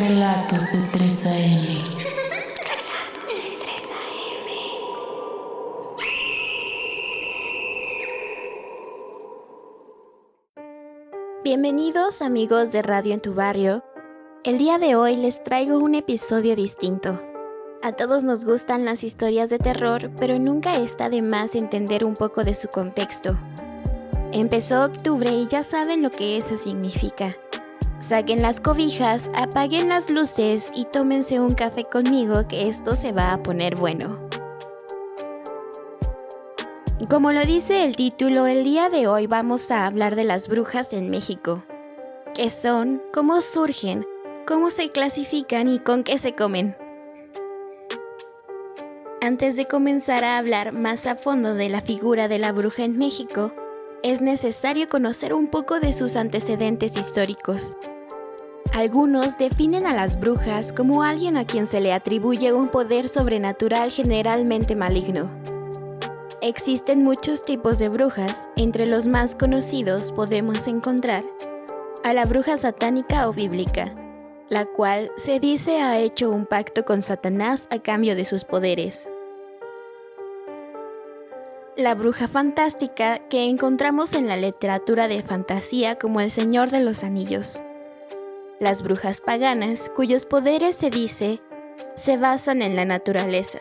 Relatos de 3AM. Bienvenidos amigos de Radio en tu barrio. El día de hoy les traigo un episodio distinto. A todos nos gustan las historias de terror, pero nunca está de más entender un poco de su contexto. Empezó octubre y ya saben lo que eso significa. Saquen las cobijas, apaguen las luces y tómense un café conmigo que esto se va a poner bueno. Como lo dice el título, el día de hoy vamos a hablar de las brujas en México. ¿Qué son? ¿Cómo surgen? ¿Cómo se clasifican y con qué se comen? Antes de comenzar a hablar más a fondo de la figura de la bruja en México, es necesario conocer un poco de sus antecedentes históricos. Algunos definen a las brujas como alguien a quien se le atribuye un poder sobrenatural generalmente maligno. Existen muchos tipos de brujas, entre los más conocidos podemos encontrar a la bruja satánica o bíblica, la cual se dice ha hecho un pacto con Satanás a cambio de sus poderes la bruja fantástica que encontramos en la literatura de fantasía como El Señor de los Anillos. Las brujas paganas, cuyos poderes se dice se basan en la naturaleza.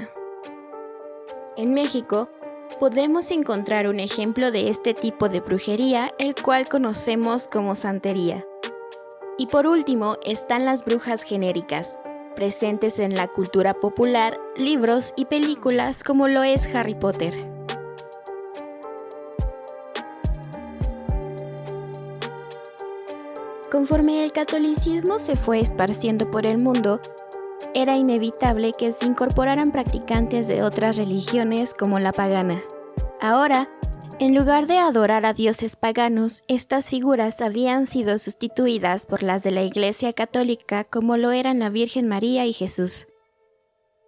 En México, podemos encontrar un ejemplo de este tipo de brujería, el cual conocemos como santería. Y por último están las brujas genéricas, presentes en la cultura popular, libros y películas como lo es Harry Potter. Conforme el catolicismo se fue esparciendo por el mundo, era inevitable que se incorporaran practicantes de otras religiones como la pagana. Ahora, en lugar de adorar a dioses paganos, estas figuras habían sido sustituidas por las de la Iglesia Católica como lo eran la Virgen María y Jesús.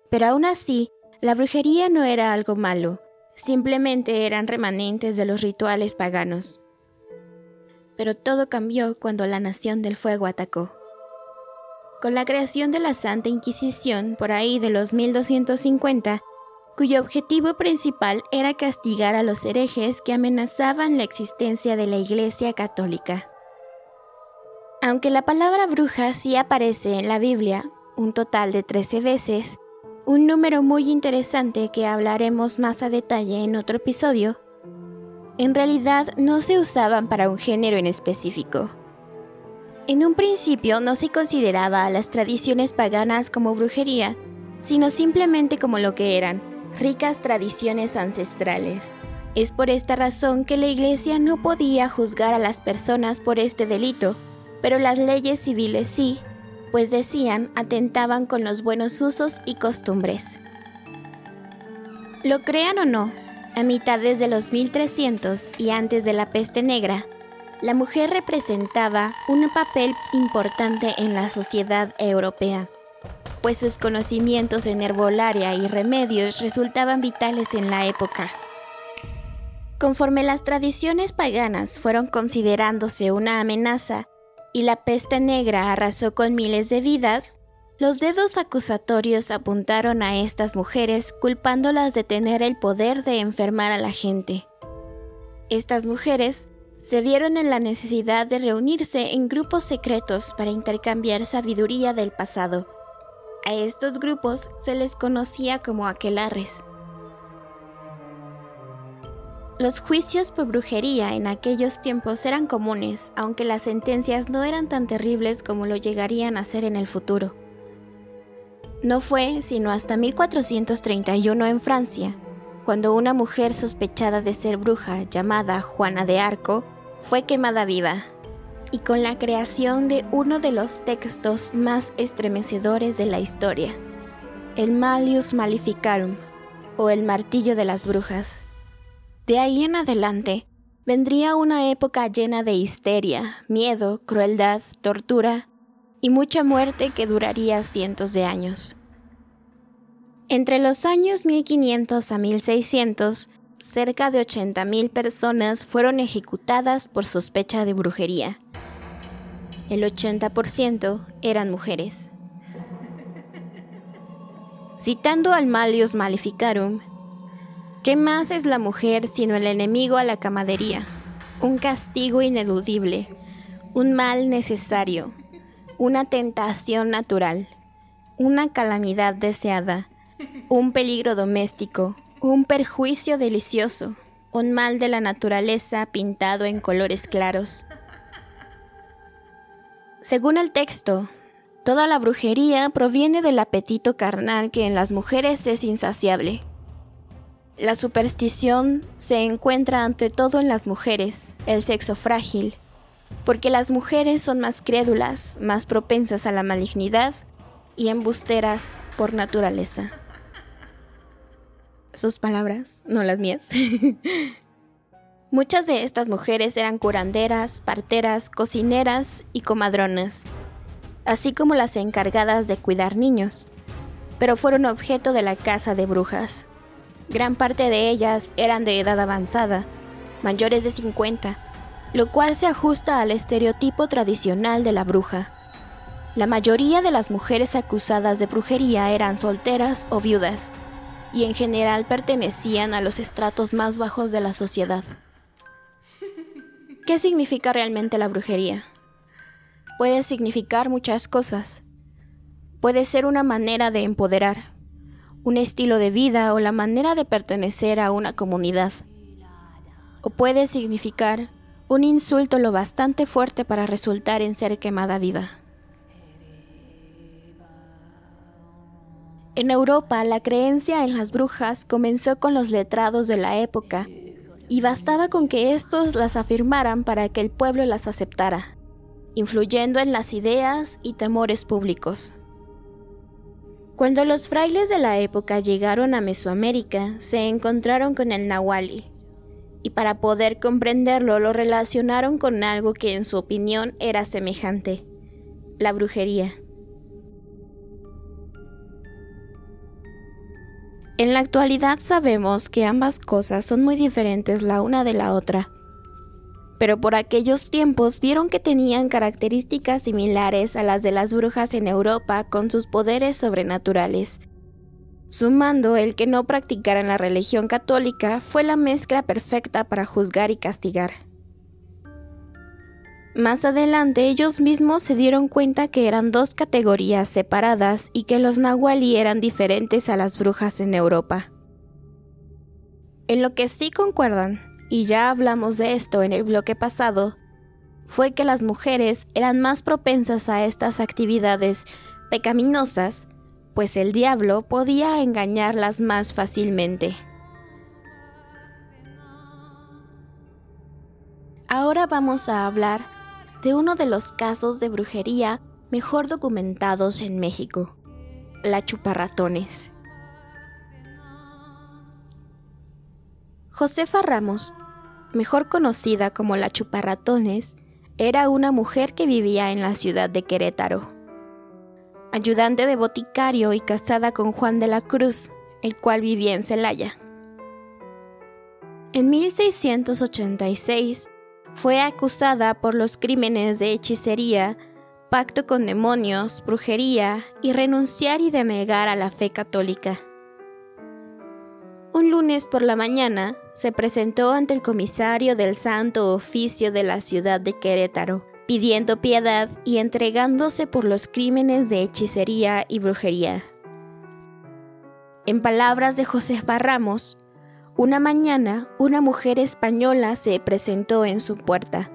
Pero aún así, la brujería no era algo malo, simplemente eran remanentes de los rituales paganos pero todo cambió cuando la Nación del Fuego atacó. Con la creación de la Santa Inquisición por ahí de los 1250, cuyo objetivo principal era castigar a los herejes que amenazaban la existencia de la Iglesia Católica. Aunque la palabra bruja sí aparece en la Biblia, un total de 13 veces, un número muy interesante que hablaremos más a detalle en otro episodio, en realidad no se usaban para un género en específico. En un principio no se consideraba a las tradiciones paganas como brujería, sino simplemente como lo que eran, ricas tradiciones ancestrales. Es por esta razón que la Iglesia no podía juzgar a las personas por este delito, pero las leyes civiles sí, pues decían atentaban con los buenos usos y costumbres. Lo crean o no, a mitades de los 1300 y antes de la peste negra, la mujer representaba un papel importante en la sociedad europea, pues sus conocimientos en herbolaria y remedios resultaban vitales en la época. Conforme las tradiciones paganas fueron considerándose una amenaza y la peste negra arrasó con miles de vidas, los dedos acusatorios apuntaron a estas mujeres culpándolas de tener el poder de enfermar a la gente. Estas mujeres se vieron en la necesidad de reunirse en grupos secretos para intercambiar sabiduría del pasado. A estos grupos se les conocía como aquelarres. Los juicios por brujería en aquellos tiempos eran comunes, aunque las sentencias no eran tan terribles como lo llegarían a ser en el futuro. No fue sino hasta 1431 en Francia, cuando una mujer sospechada de ser bruja llamada Juana de Arco fue quemada viva, y con la creación de uno de los textos más estremecedores de la historia, el Malius Maleficarum, o el martillo de las brujas. De ahí en adelante, vendría una época llena de histeria, miedo, crueldad, tortura y mucha muerte que duraría cientos de años. Entre los años 1500 a 1600, cerca de 80.000 personas fueron ejecutadas por sospecha de brujería. El 80% eran mujeres. Citando al Malius Maleficarum, ¿qué más es la mujer sino el enemigo a la camadería? Un castigo ineludible, un mal necesario, una tentación natural, una calamidad deseada, un peligro doméstico, un perjuicio delicioso, un mal de la naturaleza pintado en colores claros. Según el texto, toda la brujería proviene del apetito carnal que en las mujeres es insaciable. La superstición se encuentra ante todo en las mujeres, el sexo frágil, porque las mujeres son más crédulas, más propensas a la malignidad y embusteras por naturaleza sus palabras, no las mías. Muchas de estas mujeres eran curanderas, parteras, cocineras y comadronas, así como las encargadas de cuidar niños, pero fueron objeto de la casa de brujas. Gran parte de ellas eran de edad avanzada, mayores de 50, lo cual se ajusta al estereotipo tradicional de la bruja. La mayoría de las mujeres acusadas de brujería eran solteras o viudas, y en general pertenecían a los estratos más bajos de la sociedad. ¿Qué significa realmente la brujería? Puede significar muchas cosas. Puede ser una manera de empoderar, un estilo de vida o la manera de pertenecer a una comunidad. O puede significar un insulto lo bastante fuerte para resultar en ser quemada viva. En Europa, la creencia en las brujas comenzó con los letrados de la época, y bastaba con que éstos las afirmaran para que el pueblo las aceptara, influyendo en las ideas y temores públicos. Cuando los frailes de la época llegaron a Mesoamérica, se encontraron con el nahuali, y para poder comprenderlo lo relacionaron con algo que en su opinión era semejante, la brujería. En la actualidad sabemos que ambas cosas son muy diferentes la una de la otra, pero por aquellos tiempos vieron que tenían características similares a las de las brujas en Europa con sus poderes sobrenaturales. Sumando el que no practicaran la religión católica fue la mezcla perfecta para juzgar y castigar. Más adelante ellos mismos se dieron cuenta que eran dos categorías separadas y que los nahuali eran diferentes a las brujas en Europa. En lo que sí concuerdan, y ya hablamos de esto en el bloque pasado, fue que las mujeres eran más propensas a estas actividades pecaminosas, pues el diablo podía engañarlas más fácilmente. Ahora vamos a hablar de uno de los casos de brujería mejor documentados en México, la chuparratones. Josefa Ramos, mejor conocida como la chuparratones, era una mujer que vivía en la ciudad de Querétaro. Ayudante de boticario y casada con Juan de la Cruz, el cual vivía en Celaya. En 1686, fue acusada por los crímenes de hechicería, pacto con demonios, brujería y renunciar y denegar a la fe católica. Un lunes por la mañana se presentó ante el comisario del Santo Oficio de la ciudad de Querétaro, pidiendo piedad y entregándose por los crímenes de hechicería y brujería. En palabras de José Ramos, una mañana, una mujer española se presentó en su puerta,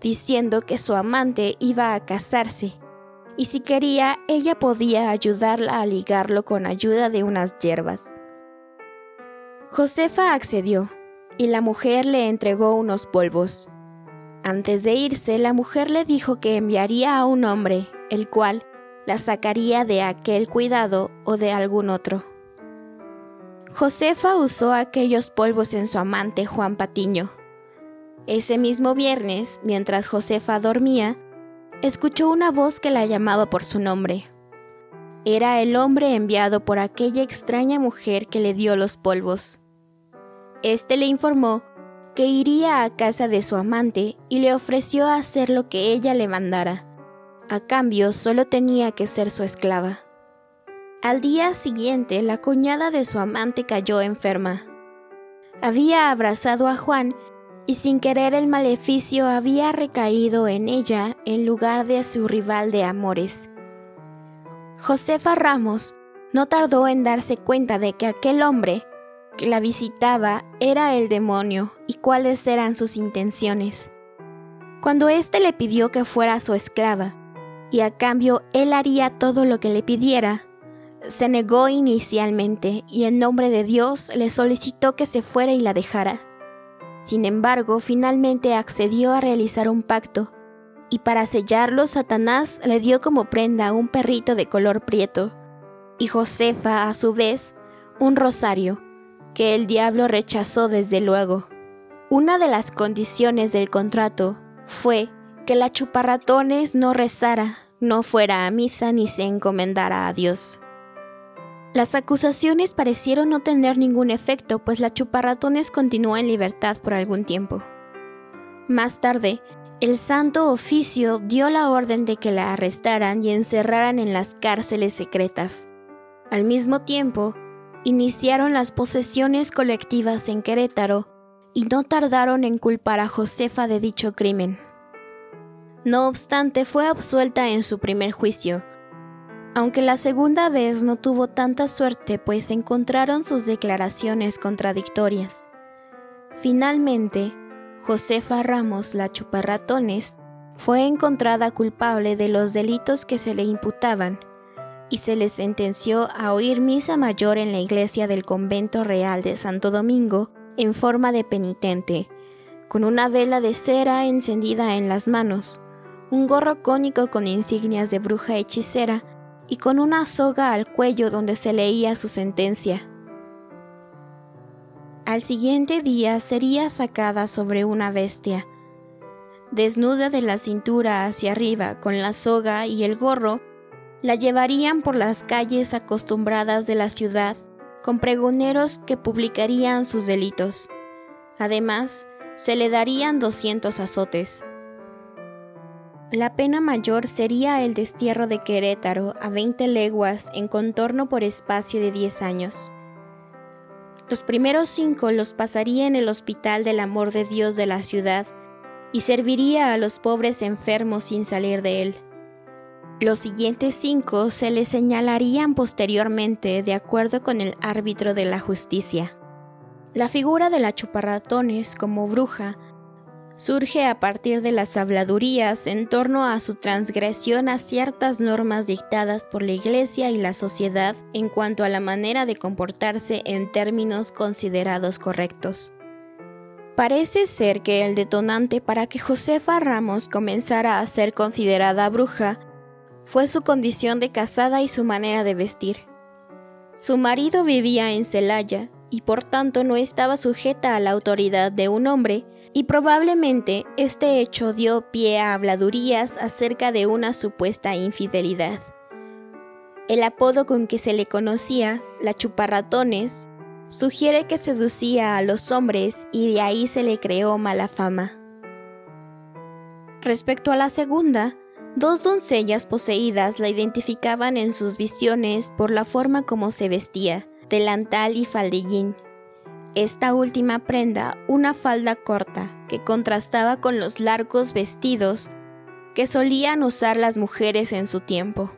diciendo que su amante iba a casarse, y si quería, ella podía ayudarla a ligarlo con ayuda de unas hierbas. Josefa accedió, y la mujer le entregó unos polvos. Antes de irse, la mujer le dijo que enviaría a un hombre, el cual la sacaría de aquel cuidado o de algún otro. Josefa usó aquellos polvos en su amante Juan Patiño. Ese mismo viernes, mientras Josefa dormía, escuchó una voz que la llamaba por su nombre. Era el hombre enviado por aquella extraña mujer que le dio los polvos. Este le informó que iría a casa de su amante y le ofreció hacer lo que ella le mandara. A cambio, solo tenía que ser su esclava. Al día siguiente, la cuñada de su amante cayó enferma. Había abrazado a Juan y sin querer el maleficio había recaído en ella en lugar de su rival de amores. Josefa Ramos no tardó en darse cuenta de que aquel hombre que la visitaba era el demonio y cuáles eran sus intenciones. Cuando éste le pidió que fuera su esclava, y a cambio él haría todo lo que le pidiera, se negó inicialmente y en nombre de Dios le solicitó que se fuera y la dejara. Sin embargo, finalmente accedió a realizar un pacto, y para sellarlo Satanás le dio como prenda un perrito de color prieto, y Josefa, a su vez, un rosario, que el diablo rechazó desde luego. Una de las condiciones del contrato fue que la chuparratones no rezara, no fuera a misa ni se encomendara a Dios. Las acusaciones parecieron no tener ningún efecto, pues la chuparratones continuó en libertad por algún tiempo. Más tarde, el Santo Oficio dio la orden de que la arrestaran y encerraran en las cárceles secretas. Al mismo tiempo, iniciaron las posesiones colectivas en Querétaro y no tardaron en culpar a Josefa de dicho crimen. No obstante, fue absuelta en su primer juicio, aunque la segunda vez no tuvo tanta suerte pues encontraron sus declaraciones contradictorias. Finalmente, Josefa Ramos la Chuparratones fue encontrada culpable de los delitos que se le imputaban y se le sentenció a oír misa mayor en la iglesia del convento real de Santo Domingo en forma de penitente, con una vela de cera encendida en las manos, un gorro cónico con insignias de bruja hechicera y con una soga al cuello donde se leía su sentencia. Al siguiente día sería sacada sobre una bestia. Desnuda de la cintura hacia arriba, con la soga y el gorro, la llevarían por las calles acostumbradas de la ciudad, con pregoneros que publicarían sus delitos. Además, se le darían 200 azotes. La pena mayor sería el destierro de Querétaro a 20 leguas en contorno por espacio de 10 años. Los primeros cinco los pasaría en el Hospital del Amor de Dios de la ciudad y serviría a los pobres enfermos sin salir de él. Los siguientes cinco se le señalarían posteriormente de acuerdo con el árbitro de la justicia. La figura de la chuparratones como bruja surge a partir de las habladurías en torno a su transgresión a ciertas normas dictadas por la Iglesia y la sociedad en cuanto a la manera de comportarse en términos considerados correctos. Parece ser que el detonante para que Josefa Ramos comenzara a ser considerada bruja fue su condición de casada y su manera de vestir. Su marido vivía en Celaya y por tanto no estaba sujeta a la autoridad de un hombre y probablemente este hecho dio pie a habladurías acerca de una supuesta infidelidad. El apodo con que se le conocía, la chuparratones, sugiere que seducía a los hombres y de ahí se le creó mala fama. Respecto a la segunda, dos doncellas poseídas la identificaban en sus visiones por la forma como se vestía, delantal y faldillín, esta última prenda una falda corta que contrastaba con los largos vestidos que solían usar las mujeres en su tiempo.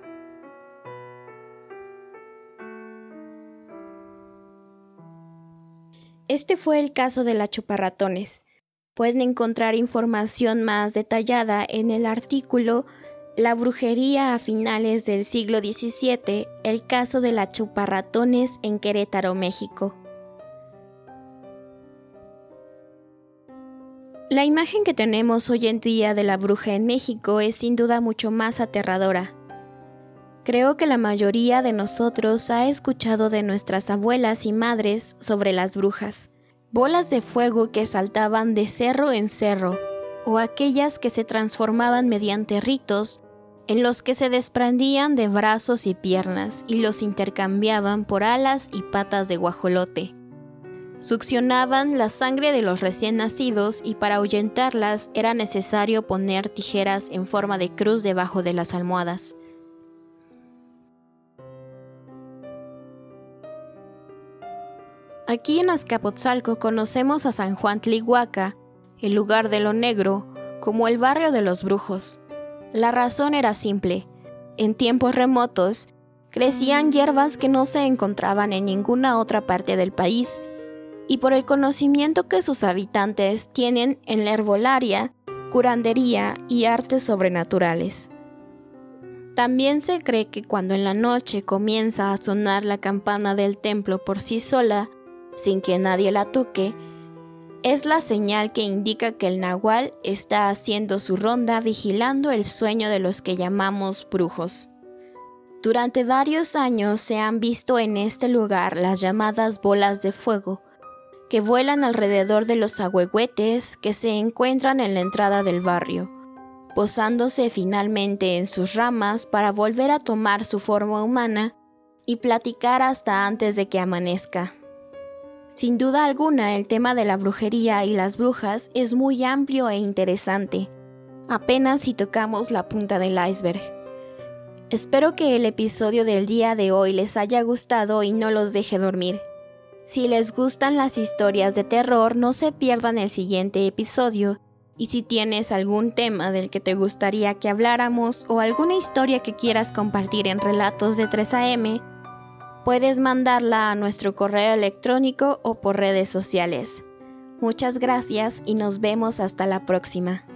Este fue el caso de la chuparratones. Pueden encontrar información más detallada en el artículo La brujería a finales del siglo XVII, el caso de la chuparratones en Querétaro, México. La imagen que tenemos hoy en día de la bruja en México es sin duda mucho más aterradora. Creo que la mayoría de nosotros ha escuchado de nuestras abuelas y madres sobre las brujas, bolas de fuego que saltaban de cerro en cerro, o aquellas que se transformaban mediante ritos en los que se desprendían de brazos y piernas y los intercambiaban por alas y patas de guajolote. Succionaban la sangre de los recién nacidos y para ahuyentarlas era necesario poner tijeras en forma de cruz debajo de las almohadas. Aquí en Azcapotzalco conocemos a San Juan Tlihuaca, el lugar de lo negro, como el barrio de los brujos. La razón era simple. En tiempos remotos, crecían hierbas que no se encontraban en ninguna otra parte del país, y por el conocimiento que sus habitantes tienen en la herbolaria, curandería y artes sobrenaturales. También se cree que cuando en la noche comienza a sonar la campana del templo por sí sola, sin que nadie la toque, es la señal que indica que el nahual está haciendo su ronda vigilando el sueño de los que llamamos brujos. Durante varios años se han visto en este lugar las llamadas bolas de fuego, que vuelan alrededor de los agüehuetes que se encuentran en la entrada del barrio posándose finalmente en sus ramas para volver a tomar su forma humana y platicar hasta antes de que amanezca. Sin duda alguna, el tema de la brujería y las brujas es muy amplio e interesante, apenas si tocamos la punta del iceberg. Espero que el episodio del día de hoy les haya gustado y no los deje dormir. Si les gustan las historias de terror, no se pierdan el siguiente episodio y si tienes algún tema del que te gustaría que habláramos o alguna historia que quieras compartir en relatos de 3AM, puedes mandarla a nuestro correo electrónico o por redes sociales. Muchas gracias y nos vemos hasta la próxima.